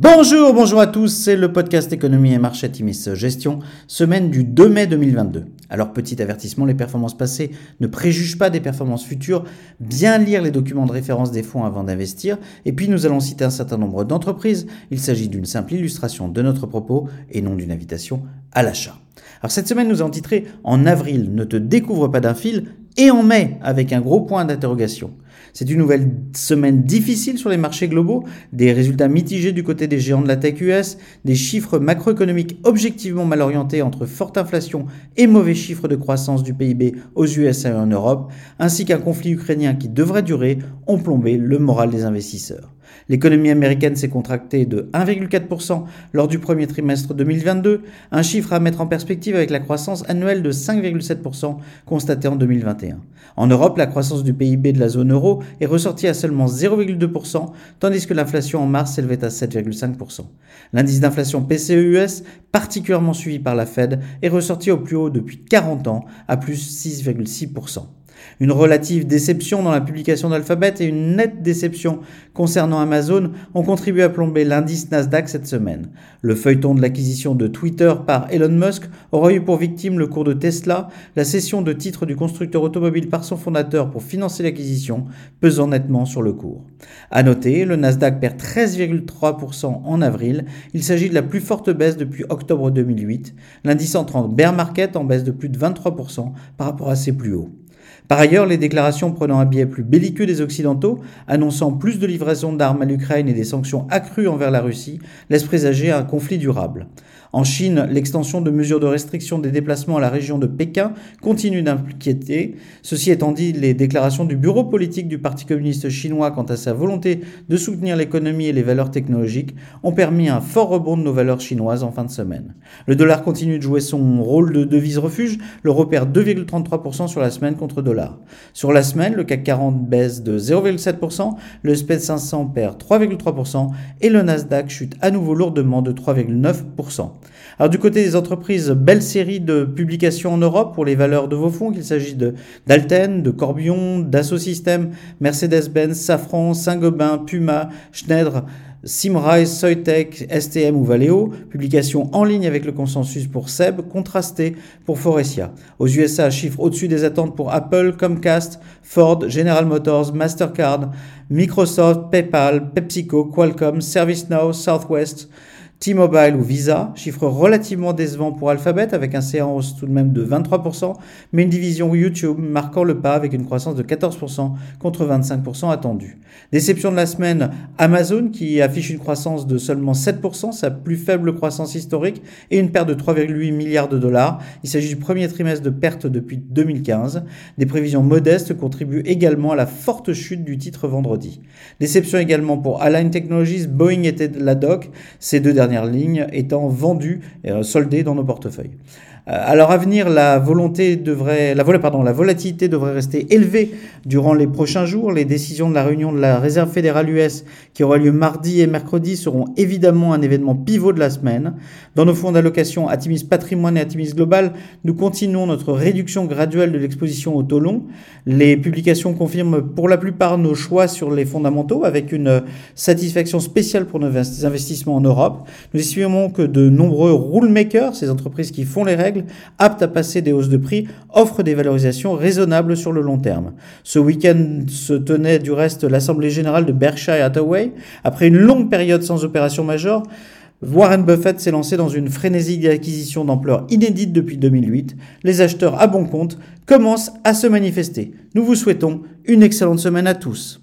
Bonjour, bonjour à tous, c'est le podcast Économie et Marché Timis Gestion, semaine du 2 mai 2022. Alors petit avertissement, les performances passées ne préjugent pas des performances futures, bien lire les documents de référence des fonds avant d'investir, et puis nous allons citer un certain nombre d'entreprises, il s'agit d'une simple illustration de notre propos et non d'une invitation à l'achat. Alors cette semaine nous avons titré En avril, ne te découvre pas d'un fil, et en mai, avec un gros point d'interrogation. C'est une nouvelle semaine difficile sur les marchés globaux, des résultats mitigés du côté des géants de la tech US, des chiffres macroéconomiques objectivement mal orientés entre forte inflation et mauvais chiffres de croissance du PIB aux USA et en Europe, ainsi qu'un conflit ukrainien qui devrait durer, ont plombé le moral des investisseurs. L'économie américaine s'est contractée de 1,4% lors du premier trimestre 2022, un chiffre à mettre en perspective avec la croissance annuelle de 5,7% constatée en 2021. En Europe, la croissance du PIB de la zone euro est ressortie à seulement 0,2%, tandis que l'inflation en mars s'élevait à 7,5%. L'indice d'inflation PCE-US, particulièrement suivi par la Fed, est ressorti au plus haut depuis 40 ans, à plus 6,6%. Une relative déception dans la publication d'Alphabet et une nette déception concernant Amazon ont contribué à plomber l'indice Nasdaq cette semaine. Le feuilleton de l'acquisition de Twitter par Elon Musk aura eu pour victime le cours de Tesla, la cession de titres du constructeur automobile par son fondateur pour financer l'acquisition, pesant nettement sur le cours. À noter, le Nasdaq perd 13,3% en avril. Il s'agit de la plus forte baisse depuis octobre 2008. L'indice en 30 bear market en baisse de plus de 23% par rapport à ses plus hauts. Par ailleurs, les déclarations prenant un biais plus belliqueux des Occidentaux, annonçant plus de livraisons d'armes à l'Ukraine et des sanctions accrues envers la Russie, laissent présager un conflit durable. En Chine, l'extension de mesures de restriction des déplacements à la région de Pékin continue d'inquiéter. Ceci étant dit, les déclarations du bureau politique du Parti communiste chinois quant à sa volonté de soutenir l'économie et les valeurs technologiques ont permis un fort rebond de nos valeurs chinoises en fin de semaine. Le dollar continue de jouer son rôle de devise refuge, l'euro perd 2,33% sur la semaine contre dollar. Sur la semaine, le CAC 40 baisse de 0,7%, le SPED 500 perd 3,3% et le Nasdaq chute à nouveau lourdement de 3,9%. Alors du côté des entreprises, belle série de publications en Europe pour les valeurs de vos fonds, qu'il s'agisse d'Alten, de Corbion, Dassault Systèmes, Mercedes-Benz, Safran, Saint-Gobain, Puma, Schneider, Simrise, Soitec, STM ou Valeo, publication en ligne avec le consensus pour SEB, contrasté pour Forestia. Aux USA, chiffres au-dessus des attentes pour Apple, Comcast, Ford, General Motors, Mastercard, Microsoft, PayPal, PepsiCo, Qualcomm, ServiceNow, Southwest, T-Mobile ou Visa, chiffre relativement décevant pour Alphabet avec un hausse tout de même de 23%, mais une division YouTube marquant le pas avec une croissance de 14% contre 25% attendu. Déception de la semaine, Amazon qui affiche une croissance de seulement 7%, sa plus faible croissance historique, et une perte de 3,8 milliards de dollars. Il s'agit du premier trimestre de perte depuis 2015. Des prévisions modestes contribuent également à la forte chute du titre vendredi. Déception également pour Align Technologies, Boeing était la doc, ces deux derniers ligne étant vendue et euh, soldée dans nos portefeuilles. Euh, à leur avenir, la volonté devrait, la, pardon, la volatilité devrait rester élevée durant les prochains jours. Les décisions de la réunion de la Réserve fédérale US qui aura lieu mardi et mercredi seront évidemment un événement pivot de la semaine. Dans nos fonds d'allocation Atimis Patrimoine et Atimis Global, nous continuons notre réduction graduelle de l'exposition au taux long. Les publications confirment pour la plupart nos choix sur les fondamentaux avec une satisfaction spéciale pour nos investissements en Europe. Nous estimons que de nombreux rule makers, ces entreprises qui font les règles, aptes à passer des hausses de prix, offrent des valorisations raisonnables sur le long terme. Ce week-end se tenait du reste l'Assemblée générale de Berkshire Hathaway. Après une longue période sans opération majeure, Warren Buffett s'est lancé dans une frénésie d'acquisition d'ampleur inédite depuis 2008. Les acheteurs à bon compte commencent à se manifester. Nous vous souhaitons une excellente semaine à tous.